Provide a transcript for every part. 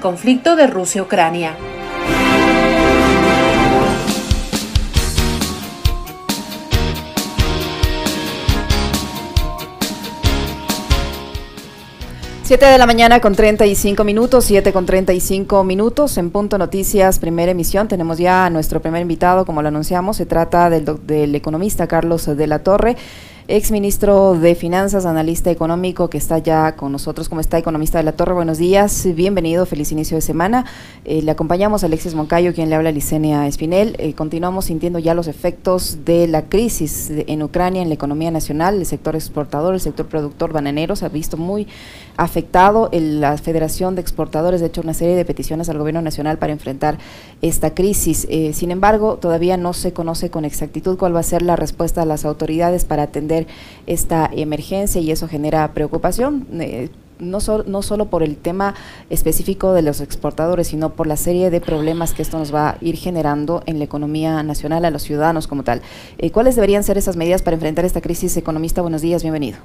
conflicto de Rusia-Ucrania. Siete de la mañana con 35 minutos, siete con 35 minutos en Punto Noticias, primera emisión. Tenemos ya a nuestro primer invitado, como lo anunciamos, se trata del, del economista Carlos de la Torre ex ministro de Finanzas, analista económico, que está ya con nosotros. como está, economista de la Torre? Buenos días, bienvenido, feliz inicio de semana. Eh, le acompañamos a Alexis Moncayo, quien le habla a Licenia Espinel. Eh, continuamos sintiendo ya los efectos de la crisis en Ucrania en la economía nacional, el sector exportador, el sector productor bananero se ha visto muy afectado. la Federación de Exportadores ha hecho una serie de peticiones al gobierno nacional para enfrentar esta crisis. Eh, sin embargo, todavía no se conoce con exactitud cuál va a ser la respuesta de las autoridades para atender esta emergencia y eso genera preocupación. Eh, no, no solo por el tema específico de los exportadores, sino por la serie de problemas que esto nos va a ir generando en la economía nacional, a los ciudadanos como tal. Eh, ¿Cuáles deberían ser esas medidas para enfrentar esta crisis? Economista, buenos días, bienvenido.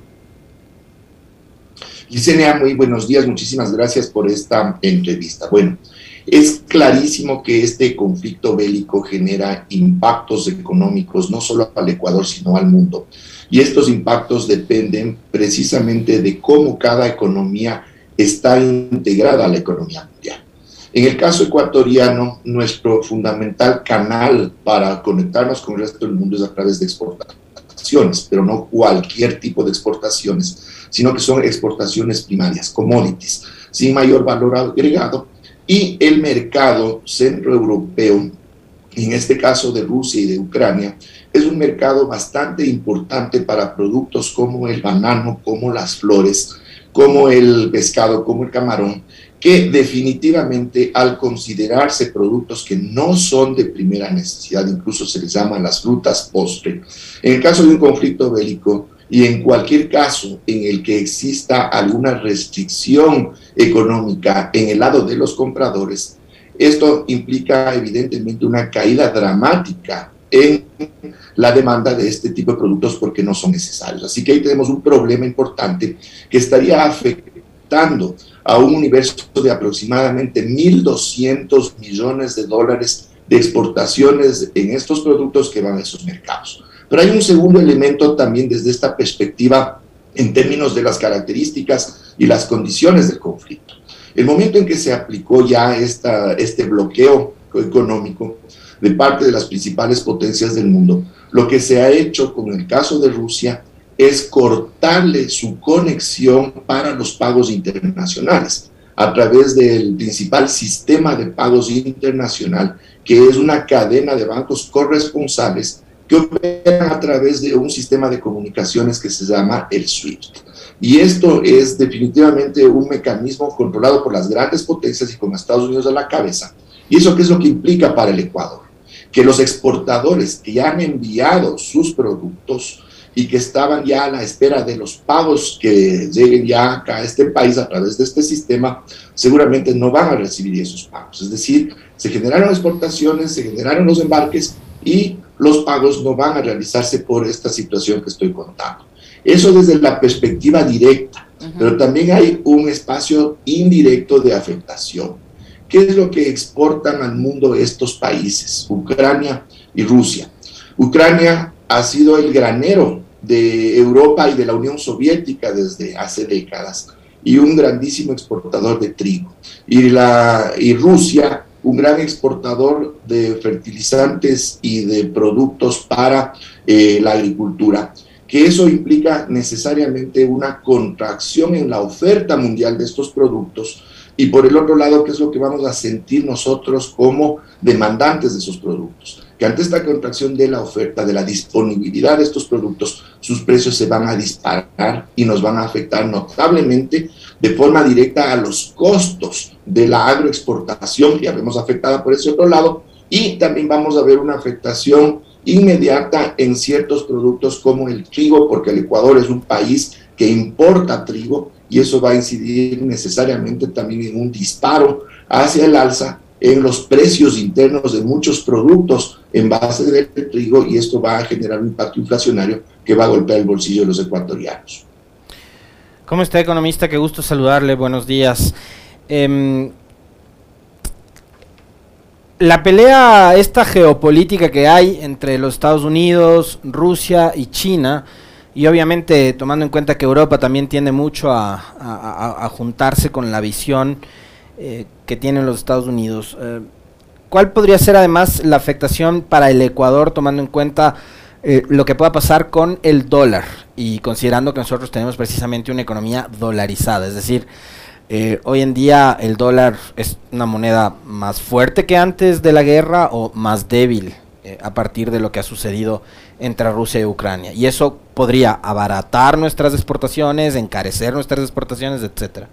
Gisenia, muy buenos días, muchísimas gracias por esta entrevista. Bueno, es clarísimo que este conflicto bélico genera impactos económicos no solo al Ecuador, sino al mundo. Y estos impactos dependen precisamente de cómo cada economía está integrada a la economía mundial. En el caso ecuatoriano, nuestro fundamental canal para conectarnos con el resto del mundo es a través de pero no cualquier tipo de exportaciones, sino que son exportaciones primarias, commodities, sin mayor valor agregado, y el mercado centroeuropeo, en este caso de Rusia y de Ucrania, es un mercado bastante importante para productos como el banano, como las flores, como el pescado, como el camarón, que definitivamente al considerarse productos que no son de primera necesidad, incluso se les llama las frutas postre, en el caso de un conflicto bélico y en cualquier caso en el que exista alguna restricción económica en el lado de los compradores, esto implica evidentemente una caída dramática en la demanda de este tipo de productos porque no son necesarios. Así que ahí tenemos un problema importante que estaría afectando a un universo de aproximadamente 1.200 millones de dólares de exportaciones en estos productos que van a esos mercados. Pero hay un segundo elemento también desde esta perspectiva en términos de las características y las condiciones del conflicto. El momento en que se aplicó ya esta, este bloqueo económico, de parte de las principales potencias del mundo, lo que se ha hecho con el caso de Rusia es cortarle su conexión para los pagos internacionales a través del principal sistema de pagos internacional, que es una cadena de bancos corresponsables que operan a través de un sistema de comunicaciones que se llama el SWIFT. Y esto es definitivamente un mecanismo controlado por las grandes potencias y con Estados Unidos a la cabeza. ¿Y eso qué es lo que implica para el Ecuador? que los exportadores que han enviado sus productos y que estaban ya a la espera de los pagos que lleguen ya acá a este país a través de este sistema, seguramente no van a recibir esos pagos. Es decir, se generaron exportaciones, se generaron los embarques y los pagos no van a realizarse por esta situación que estoy contando. Eso desde la perspectiva directa, pero también hay un espacio indirecto de afectación. ¿Qué es lo que exportan al mundo estos países, Ucrania y Rusia? Ucrania ha sido el granero de Europa y de la Unión Soviética desde hace décadas y un grandísimo exportador de trigo. Y, la, y Rusia, un gran exportador de fertilizantes y de productos para eh, la agricultura que eso implica necesariamente una contracción en la oferta mundial de estos productos y por el otro lado, ¿qué es lo que vamos a sentir nosotros como demandantes de esos productos? Que ante esta contracción de la oferta, de la disponibilidad de estos productos, sus precios se van a disparar y nos van a afectar notablemente de forma directa a los costos de la agroexportación, que ya vemos afectada por ese otro lado, y también vamos a ver una afectación inmediata en ciertos productos como el trigo, porque el Ecuador es un país que importa trigo y eso va a incidir necesariamente también en un disparo hacia el alza en los precios internos de muchos productos en base del trigo y esto va a generar un impacto inflacionario que va a golpear el bolsillo de los ecuatorianos. ¿Cómo está, economista? Qué gusto saludarle. Buenos días. Em, la pelea, esta geopolítica que hay entre los Estados Unidos, Rusia y China, y obviamente tomando en cuenta que Europa también tiende mucho a, juntarse con la visión eh, que tienen los Estados Unidos, eh, ¿cuál podría ser además la afectación para el Ecuador tomando en cuenta eh, lo que pueda pasar con el dólar y considerando que nosotros tenemos precisamente una economía dolarizada? Es decir, eh, hoy en día el dólar es una moneda más fuerte que antes de la guerra o más débil eh, a partir de lo que ha sucedido entre Rusia y Ucrania. Y eso podría abaratar nuestras exportaciones, encarecer nuestras exportaciones, etcétera.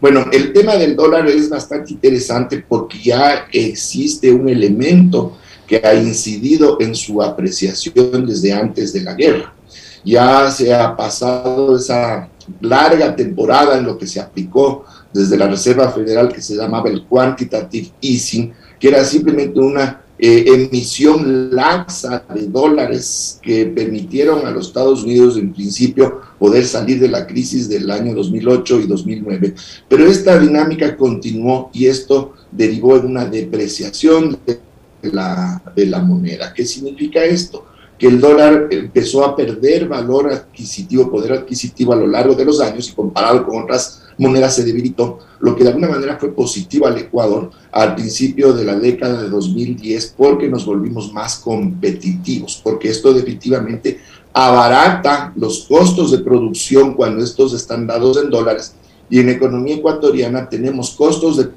Bueno, el tema del dólar es bastante interesante porque ya existe un elemento que ha incidido en su apreciación desde antes de la guerra. Ya se ha pasado esa larga temporada en lo que se aplicó desde la Reserva Federal que se llamaba el quantitative easing, que era simplemente una eh, emisión laxa de dólares que permitieron a los Estados Unidos en principio poder salir de la crisis del año 2008 y 2009. Pero esta dinámica continuó y esto derivó en una depreciación de la, de la moneda. ¿Qué significa esto? que el dólar empezó a perder valor adquisitivo, poder adquisitivo a lo largo de los años y comparado con otras monedas se debilitó, lo que de alguna manera fue positivo al Ecuador al principio de la década de 2010 porque nos volvimos más competitivos, porque esto definitivamente abarata los costos de producción cuando estos están dados en dólares y en economía ecuatoriana tenemos costos de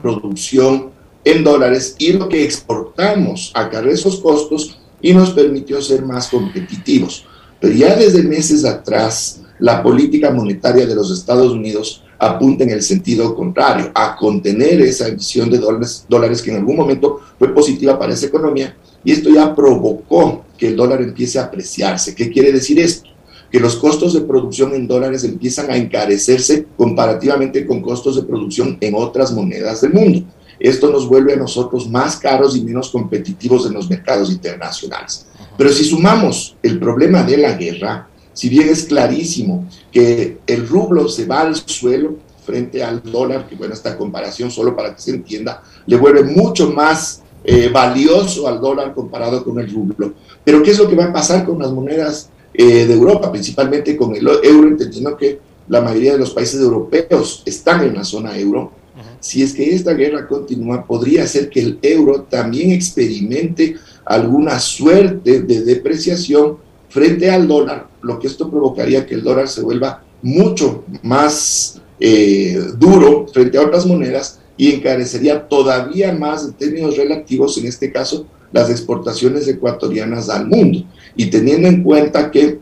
producción en dólares y lo que exportamos acarrea esos costos y nos permitió ser más competitivos. Pero ya desde meses atrás, la política monetaria de los Estados Unidos apunta en el sentido contrario, a contener esa emisión de dólares, dólares que en algún momento fue positiva para esa economía, y esto ya provocó que el dólar empiece a apreciarse. ¿Qué quiere decir esto? Que los costos de producción en dólares empiezan a encarecerse comparativamente con costos de producción en otras monedas del mundo. Esto nos vuelve a nosotros más caros y menos competitivos en los mercados internacionales. Pero si sumamos el problema de la guerra, si bien es clarísimo que el rublo se va al suelo frente al dólar, que bueno, esta comparación solo para que se entienda, le vuelve mucho más eh, valioso al dólar comparado con el rublo. Pero ¿qué es lo que va a pasar con las monedas eh, de Europa, principalmente con el euro, entendiendo que la mayoría de los países europeos están en la zona euro? si es que esta guerra continúa, podría ser que el euro también experimente alguna suerte de depreciación frente al dólar, lo que esto provocaría que el dólar se vuelva mucho más eh, duro frente a otras monedas y encarecería todavía más en términos relativos, en este caso, las exportaciones ecuatorianas al mundo. Y teniendo en cuenta que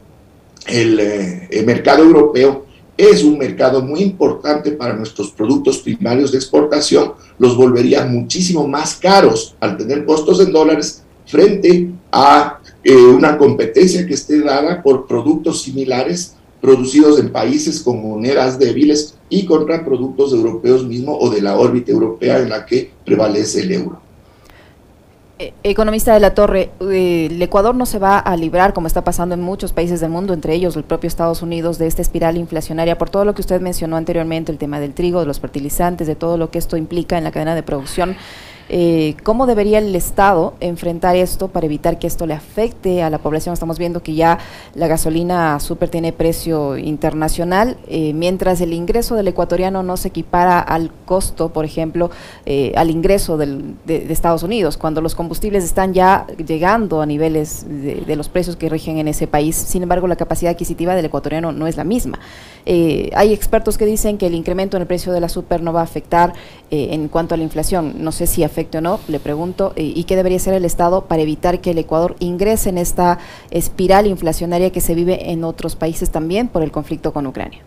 el, eh, el mercado europeo es un mercado muy importante para nuestros productos primarios de exportación, los volvería muchísimo más caros al tener costos en dólares frente a eh, una competencia que esté dada por productos similares producidos en países con monedas débiles y contra productos europeos mismos o de la órbita europea en la que prevalece el euro. Eh, economista de la Torre, eh, el Ecuador no se va a librar, como está pasando en muchos países del mundo, entre ellos el propio Estados Unidos, de esta espiral inflacionaria, por todo lo que usted mencionó anteriormente, el tema del trigo, de los fertilizantes, de todo lo que esto implica en la cadena de producción. Eh, ¿Cómo debería el Estado enfrentar esto para evitar que esto le afecte a la población? Estamos viendo que ya la gasolina súper tiene precio internacional, eh, mientras el ingreso del ecuatoriano no se equipara al costo, por ejemplo, eh, al ingreso de, Estados Unidos, cuando los combustibles están ya llegando a niveles de, los precios que rigen en ese país. Sin embargo, la capacidad adquisitiva del ecuatoriano no es la misma. hay expertos que dicen que el incremento en el precio de la super no va a afectar en cuanto a la inflación. No sé si afecta o no, le pregunto, eh, ¿y qué debería hacer el Estado para evitar que el Ecuador ingrese en esta espiral inflacionaria que se vive en otros países también por el conflicto con Ucrania?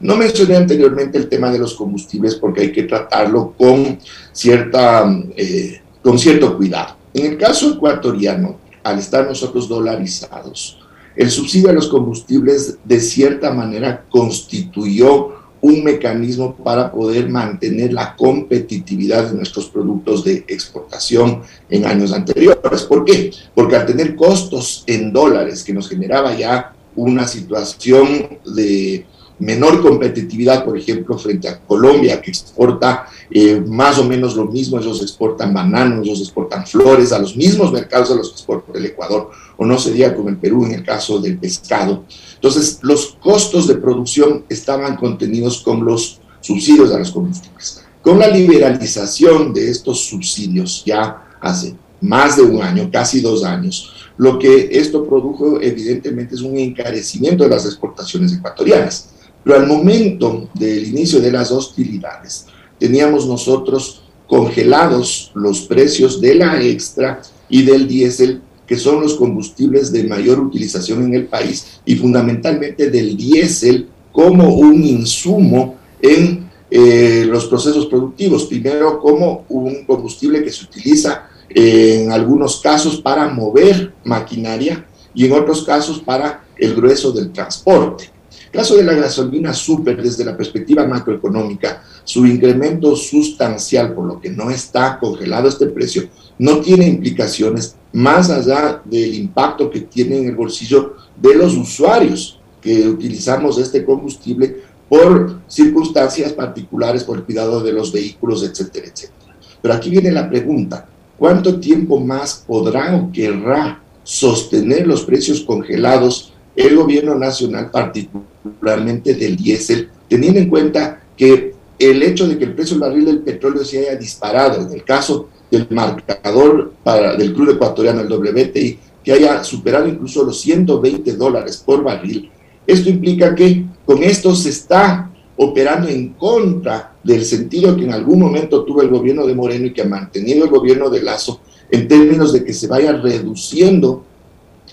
No mencioné anteriormente el tema de los combustibles porque hay que tratarlo con, cierta, eh, con cierto cuidado. En el caso ecuatoriano, al estar nosotros dolarizados, el subsidio a los combustibles de cierta manera constituyó un mecanismo para poder mantener la competitividad de nuestros productos de exportación en años anteriores. ¿Por qué? Porque al tener costos en dólares que nos generaba ya una situación de menor competitividad, por ejemplo, frente a Colombia, que exporta eh, más o menos lo mismo, ellos exportan bananos, ellos exportan flores a los mismos mercados a los que exporta el Ecuador, o no sería como el Perú en el caso del pescado. Entonces, los costos de producción estaban contenidos con los subsidios a los combustibles. Con la liberalización de estos subsidios ya hace más de un año, casi dos años, lo que esto produjo evidentemente es un encarecimiento de las exportaciones ecuatorianas. Pero al momento del inicio de las hostilidades, teníamos nosotros congelados los precios de la extra y del diésel, que son los combustibles de mayor utilización en el país, y fundamentalmente del diésel como un insumo en eh, los procesos productivos. Primero, como un combustible que se utiliza en algunos casos para mover maquinaria y en otros casos para el grueso del transporte. Caso de la gasolina super, desde la perspectiva macroeconómica, su incremento sustancial, por lo que no está congelado este precio, no tiene implicaciones más allá del impacto que tiene en el bolsillo de los usuarios que utilizamos este combustible por circunstancias particulares, por el cuidado de los vehículos, etcétera, etcétera. Pero aquí viene la pregunta, ¿cuánto tiempo más podrá o querrá sostener los precios congelados el gobierno nacional, particularmente del diésel, teniendo en cuenta que el hecho de que el precio del barril del petróleo se haya disparado, en el caso del marcador del crudo ecuatoriano, el WTI, que haya superado incluso los 120 dólares por barril, esto implica que con esto se está operando en contra del sentido que en algún momento tuvo el gobierno de Moreno y que ha mantenido el gobierno de Lazo en términos de que se vaya reduciendo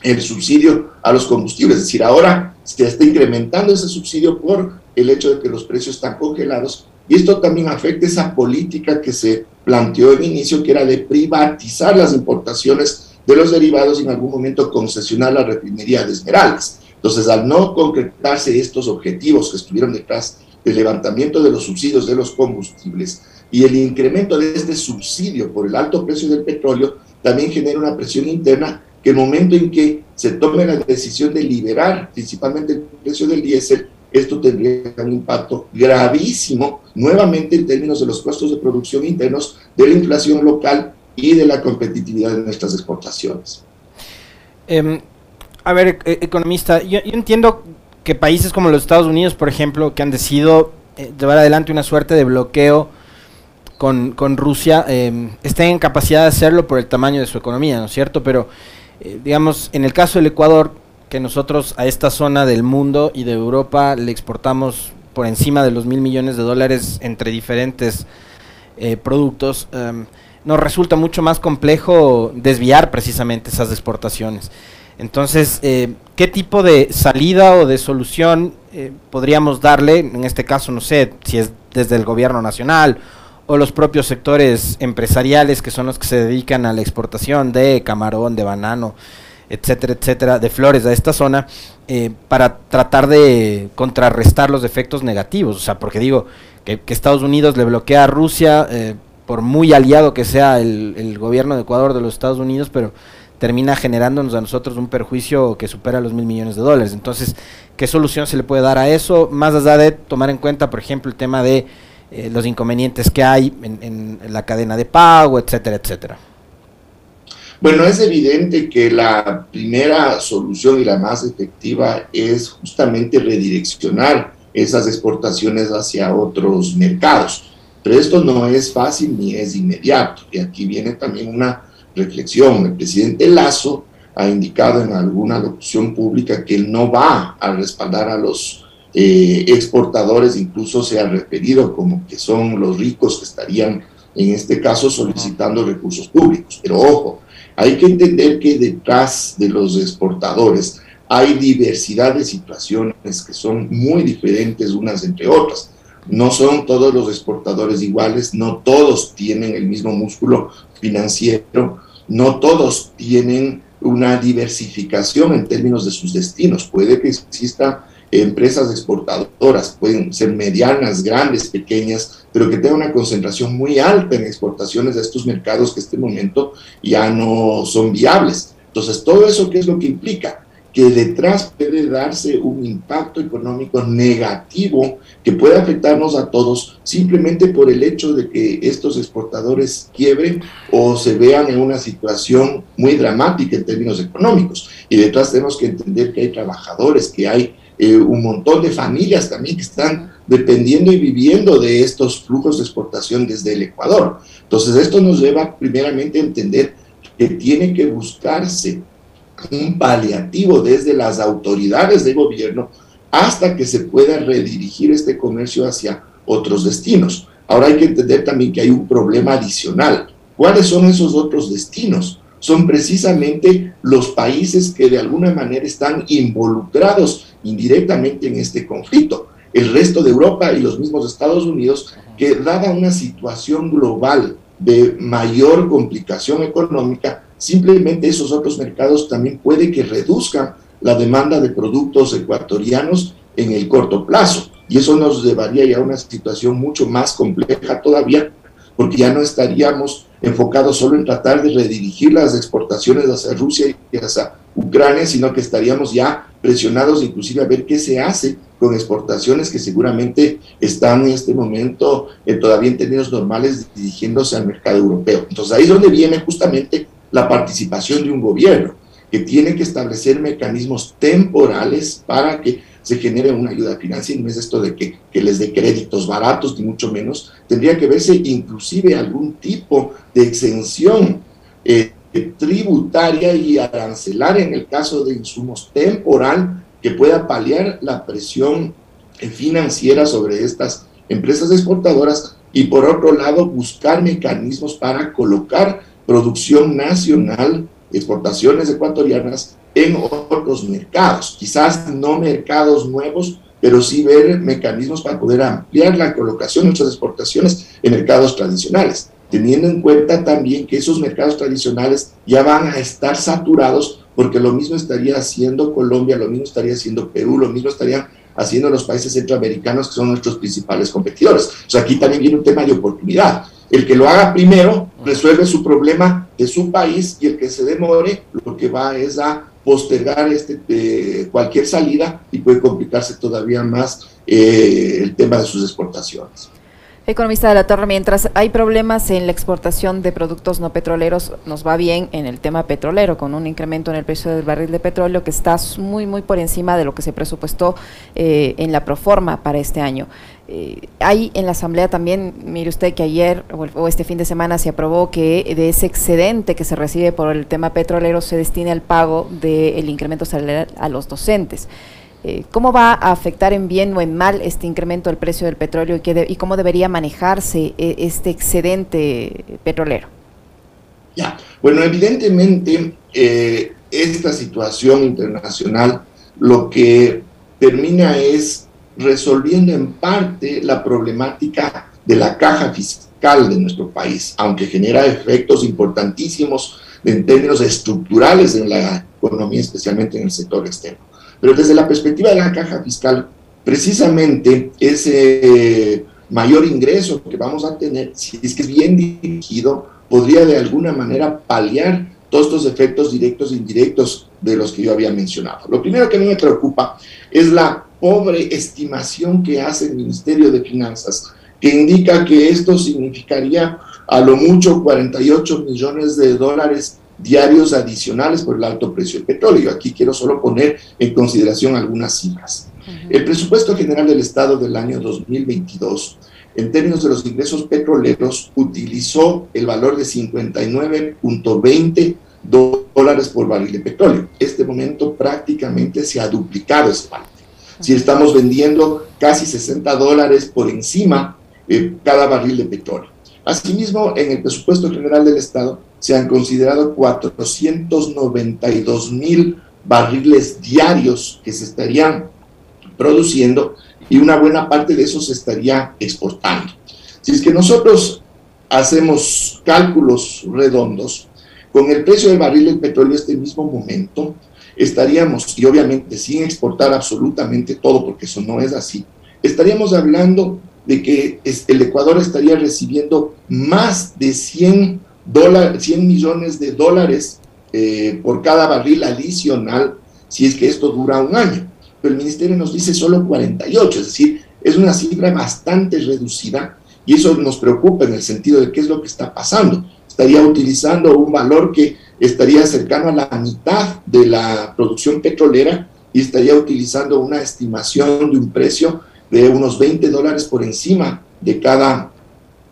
el subsidio a los combustibles. Es decir, ahora se está incrementando ese subsidio por el hecho de que los precios están congelados y esto también afecta esa política que se planteó en inicio, que era de privatizar las importaciones de los derivados y en algún momento concesionar la refinería de Esmeraldas. Entonces, al no concretarse estos objetivos que estuvieron detrás del levantamiento de los subsidios de los combustibles y el incremento de este subsidio por el alto precio del petróleo, también genera una presión interna que el momento en que se tome la decisión de liberar principalmente el precio del diésel, esto tendría un impacto gravísimo nuevamente en términos de los costos de producción internos, de la inflación local y de la competitividad de nuestras exportaciones. Eh, a ver, e-, economista, yo, entiendo que países como los Estados Unidos, por ejemplo, que han decidido eh, llevar adelante una suerte de bloqueo con, con Rusia, eh, estén en capacidad de hacerlo por el tamaño de su economía, ¿no es cierto? Pero, eh, digamos, en el caso del Ecuador, que nosotros a esta zona del mundo y de Europa le exportamos por encima de los mil millones de dólares entre diferentes eh, productos, em, nos resulta mucho más complejo desviar precisamente esas exportaciones. Entonces, eh, ¿qué tipo de salida o de solución podríamos darle? En este caso, no sé si es desde el gobierno nacional o los propios sectores empresariales que son los que se dedican a la exportación de camarón, de banano, etcétera, etcétera, de flores a esta zona, eh, para tratar de contrarrestar los efectos negativos. O sea, porque digo que, Estados Unidos le bloquea a Rusia, por muy aliado que sea el, el gobierno de Ecuador de los Estados Unidos, pero termina generándonos a nosotros un perjuicio que supera los mil millones de dólares. Entonces, ¿qué solución se le puede dar a eso? Más allá de tomar en cuenta, por ejemplo, el tema de eh, los inconvenientes que hay en, la cadena de pago, etcétera, etcétera. Bueno, es evidente que la primera solución y la más efectiva es justamente redireccionar esas exportaciones hacia otros mercados. Pero esto no es fácil ni es inmediato. Y aquí viene también una reflexión. El presidente Lazo ha indicado en alguna locución pública que él no va a respaldar a los eh, exportadores, incluso se ha referido como que son los ricos que estarían en este caso solicitando recursos públicos. Pero ojo, hay que entender que detrás de los exportadores hay diversidad de situaciones que son muy diferentes unas entre otras. No son todos los exportadores iguales, no todos tienen el mismo músculo financiero, no todos tienen una diversificación en términos de sus destinos. Puede que existan empresas exportadoras, pueden ser medianas, grandes, pequeñas, pero que tengan una concentración muy alta en exportaciones de estos mercados que en este momento ya no son viables. Entonces, todo eso, ¿qué es lo que implica? que detrás puede darse un impacto económico negativo que puede afectarnos a todos simplemente por el hecho de que estos exportadores quiebren o se vean en una situación muy dramática en términos económicos. Y detrás tenemos que entender que hay trabajadores, que hay eh, un montón de familias también que están dependiendo y viviendo de estos flujos de exportación desde el Ecuador. Entonces esto nos lleva primeramente a entender que tiene que buscarse un paliativo desde las autoridades de gobierno hasta que se pueda redirigir este comercio hacia otros destinos. Ahora hay que entender también que hay un problema adicional. ¿Cuáles son esos otros destinos? Son precisamente los países que de alguna manera están involucrados indirectamente en este conflicto. El resto de Europa y los mismos Estados Unidos, que dada una situación global de mayor complicación económica, simplemente esos otros mercados también puede que reduzcan la demanda de productos ecuatorianos en el corto plazo. Y eso nos llevaría ya a una situación mucho más compleja todavía, porque ya no estaríamos enfocados solo en tratar de redirigir las exportaciones hacia Rusia y hacia Ucrania, sino que estaríamos ya presionados inclusive a ver qué se hace con exportaciones que seguramente están en este momento eh, todavía en términos normales dirigiéndose al mercado europeo. Entonces ahí es donde viene justamente la participación de un gobierno, que tiene que establecer mecanismos temporales para que se genere una ayuda financiera, no es esto de que, les dé créditos baratos, ni mucho menos, tendría que verse inclusive algún tipo de exención eh, tributaria y arancelaria en el caso de insumos temporal que pueda paliar la presión financiera sobre estas empresas exportadoras y por otro lado buscar mecanismos para colocar producción nacional, exportaciones ecuatorianas en otros mercados, quizás no mercados nuevos, pero sí ver mecanismos para poder ampliar la colocación de nuestras exportaciones en mercados tradicionales, teniendo en cuenta también que esos mercados tradicionales ya van a estar saturados porque lo mismo estaría haciendo Colombia, lo mismo estaría haciendo Perú, lo mismo estarían haciendo los países centroamericanos que son nuestros principales competidores. O sea, aquí también viene un tema de oportunidad. El que lo haga primero resuelve su problema de su país y el que se demore lo que va es a postergar este, eh, cualquier salida y puede complicarse todavía más eh, el tema de sus exportaciones. Economista de la Torre, mientras hay problemas en la exportación de productos no petroleros, nos va bien en el tema petrolero, con un incremento en el precio del barril de petróleo que está muy, muy por encima de lo que se presupuestó eh, en la proforma para este año. Eh, hay en la Asamblea también, mire usted que ayer o, este fin de semana se aprobó que de ese excedente que se recibe por el tema petrolero se destine al pago del incremento salarial a los docentes. Eh, ¿Cómo va a afectar en bien o en mal este incremento del precio del petróleo y, cómo debería manejarse eh, este excedente petrolero? Ya, bueno, evidentemente eh, esta situación internacional lo que termina es resolviendo en parte la problemática de la caja fiscal de nuestro país, aunque genera efectos importantísimos en términos estructurales en la economía, especialmente en el sector externo. Pero desde la perspectiva de la caja fiscal, precisamente ese mayor ingreso que vamos a tener, si es que es bien dirigido, podría de alguna manera paliar todos estos efectos directos e indirectos de los que yo había mencionado. Lo primero que a mí me preocupa es la pobre estimación que hace el Ministerio de Finanzas, que indica que esto significaría a lo mucho 48 millones de dólares diarios adicionales por el alto precio del petróleo. Aquí quiero solo poner en consideración algunas cifras. El presupuesto general del Estado del año 2022, en términos de los ingresos petroleros, utilizó el valor de 59.20 dólares por barril de petróleo. Este momento prácticamente se ha duplicado ese valor. Si estamos vendiendo casi 60 dólares por encima de cada barril de petróleo. Asimismo, en el presupuesto general del Estado se han considerado 492 mil barriles diarios que se estarían produciendo y una buena parte de eso se estaría exportando. Si es que nosotros hacemos cálculos redondos, con el precio del barril del petróleo este mismo momento, estaríamos, y obviamente sin exportar absolutamente todo, porque eso no es así, estaríamos hablando de que el Ecuador estaría recibiendo más de 100 100 millones de dólares eh, por cada barril adicional si es que esto dura un año. Pero el ministerio nos dice solo 48, es decir, es una cifra bastante reducida y eso nos preocupa en el sentido de qué es lo que está pasando. Estaría utilizando un valor que estaría cercano a la mitad de la producción petrolera y estaría utilizando una estimación de un precio de unos 20 dólares por encima de cada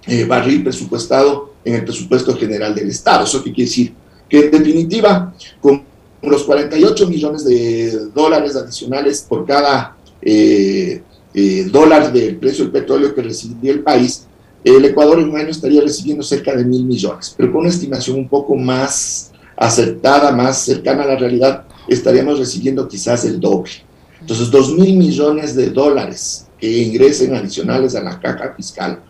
eh, barril presupuestado en el presupuesto general del Estado. ¿Eso qué quiere decir? Que en definitiva, con los 48 millones de dólares adicionales por cada eh, eh, dólar del precio del petróleo que recibiría el país, el Ecuador en un año estaría recibiendo cerca de mil millones, pero con una estimación un poco más acertada, más cercana a la realidad, estaríamos recibiendo quizás el doble. Entonces, dos mil millones de dólares que ingresen adicionales a la caja fiscal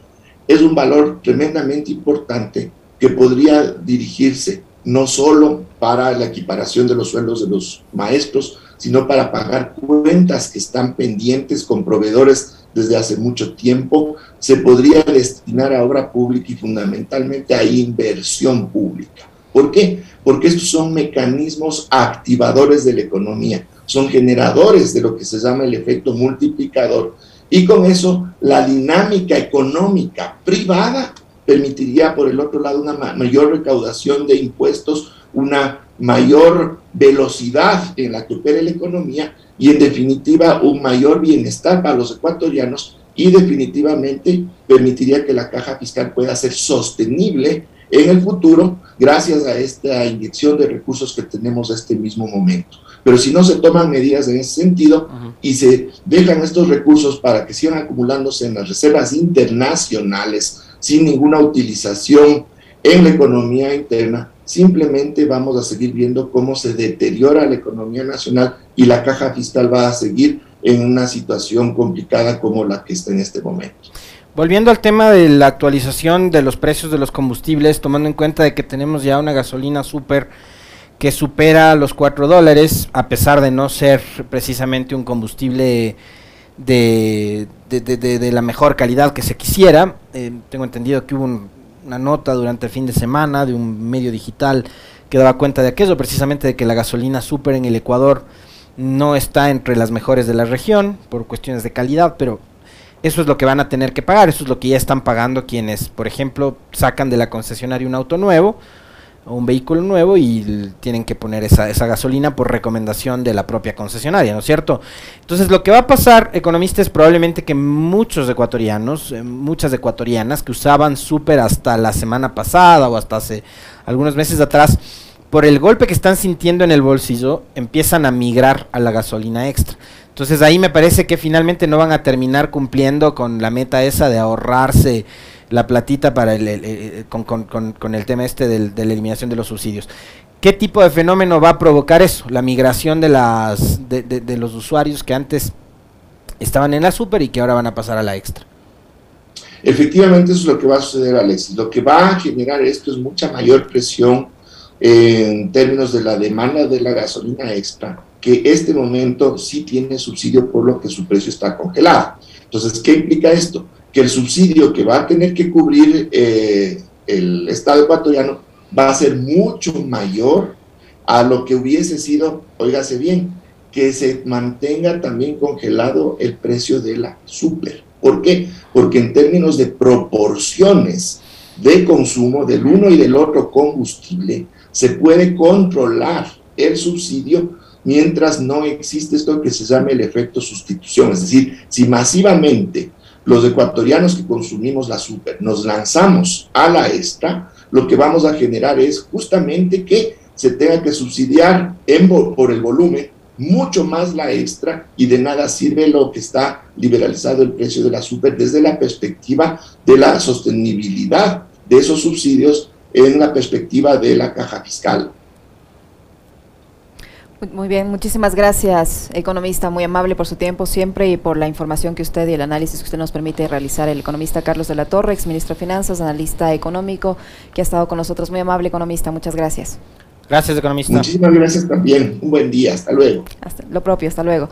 es un valor tremendamente importante que podría dirigirse no solo para la equiparación de los sueldos de los maestros, sino para pagar cuentas que están pendientes con proveedores desde hace mucho tiempo, se podría destinar a obra pública y fundamentalmente a inversión pública. ¿Por qué? Porque estos son mecanismos activadores de la economía, son generadores de lo que se llama el efecto multiplicador y con eso la dinámica económica privada permitiría, por el otro lado, una mayor recaudación de impuestos, una mayor velocidad en la que opera la economía y, en definitiva, un mayor bienestar para los ecuatorianos y definitivamente permitiría que la caja fiscal pueda ser sostenible en el futuro gracias a esta inyección de recursos que tenemos a este mismo momento. Pero si no se toman medidas en ese sentido y se dejan estos recursos para que sigan acumulándose en las reservas internacionales sin ninguna utilización en la economía interna, simplemente vamos a seguir viendo cómo se deteriora la economía nacional y la caja fiscal va a seguir en una situación complicada como la que está en este momento. Volviendo al tema de la actualización de los precios de los combustibles, tomando en cuenta de que tenemos ya una gasolina súper que supera los 4 dólares, a pesar de no ser precisamente un combustible de, de, la mejor calidad que se quisiera. Eh, tengo entendido que hubo una nota durante el fin de semana de un medio digital que daba cuenta de aquello, precisamente de que la gasolina súper en el Ecuador no está entre las mejores de la región por cuestiones de calidad, pero eso es lo que van a tener que pagar, eso es lo que ya están pagando quienes, por ejemplo, sacan de la concesionaria un auto nuevo o un vehículo nuevo y tienen que poner esa, esa gasolina por recomendación de la propia concesionaria, ¿no es cierto? Entonces lo que va a pasar, economista, es probablemente que muchos ecuatorianos, eh, muchas ecuatorianas que usaban súper hasta la semana pasada o hasta hace algunos meses atrás, por el golpe que están sintiendo en el bolsillo, empiezan a migrar a la gasolina extra. Entonces ahí me parece que finalmente no van a terminar cumpliendo con la meta esa de ahorrarse la platita para el, con, el tema este del, de la eliminación de los subsidios. ¿Qué tipo de fenómeno va a provocar eso? La migración de, las, de, de, los usuarios que antes estaban en la super y que ahora van a pasar a la extra. Efectivamente, eso es lo que va a suceder, Alex. Lo que va a generar esto es mucha mayor presión en términos de la demanda de la gasolina extra que este momento sí tiene subsidio por lo que su precio está congelado. Entonces, ¿qué implica esto? Que el subsidio que va a tener que cubrir eh, el Estado ecuatoriano va a ser mucho mayor a lo que hubiese sido, oígase bien, que se mantenga también congelado el precio de la super. ¿Por qué? Porque en términos de proporciones de consumo del uno y del otro combustible, se puede controlar el subsidio mientras no existe esto que se llama el efecto sustitución. Es decir, si masivamente los ecuatorianos que consumimos la super nos lanzamos a la extra, lo que vamos a generar es justamente que se tenga que subsidiar por el volumen mucho más la extra y de nada sirve lo que está liberalizado el precio de la super desde la perspectiva de la sostenibilidad de esos subsidios en la perspectiva de la caja fiscal. Muy bien, muchísimas gracias, economista, muy amable por su tiempo siempre y por la información que usted y el análisis que usted nos permite realizar. El economista Carlos de la Torre, ex ministro de Finanzas, analista económico, que ha estado con nosotros. Muy amable, economista, muchas gracias. Gracias, economista. Muchísimas gracias también. Un buen día, hasta luego. Hasta, lo propio, hasta luego.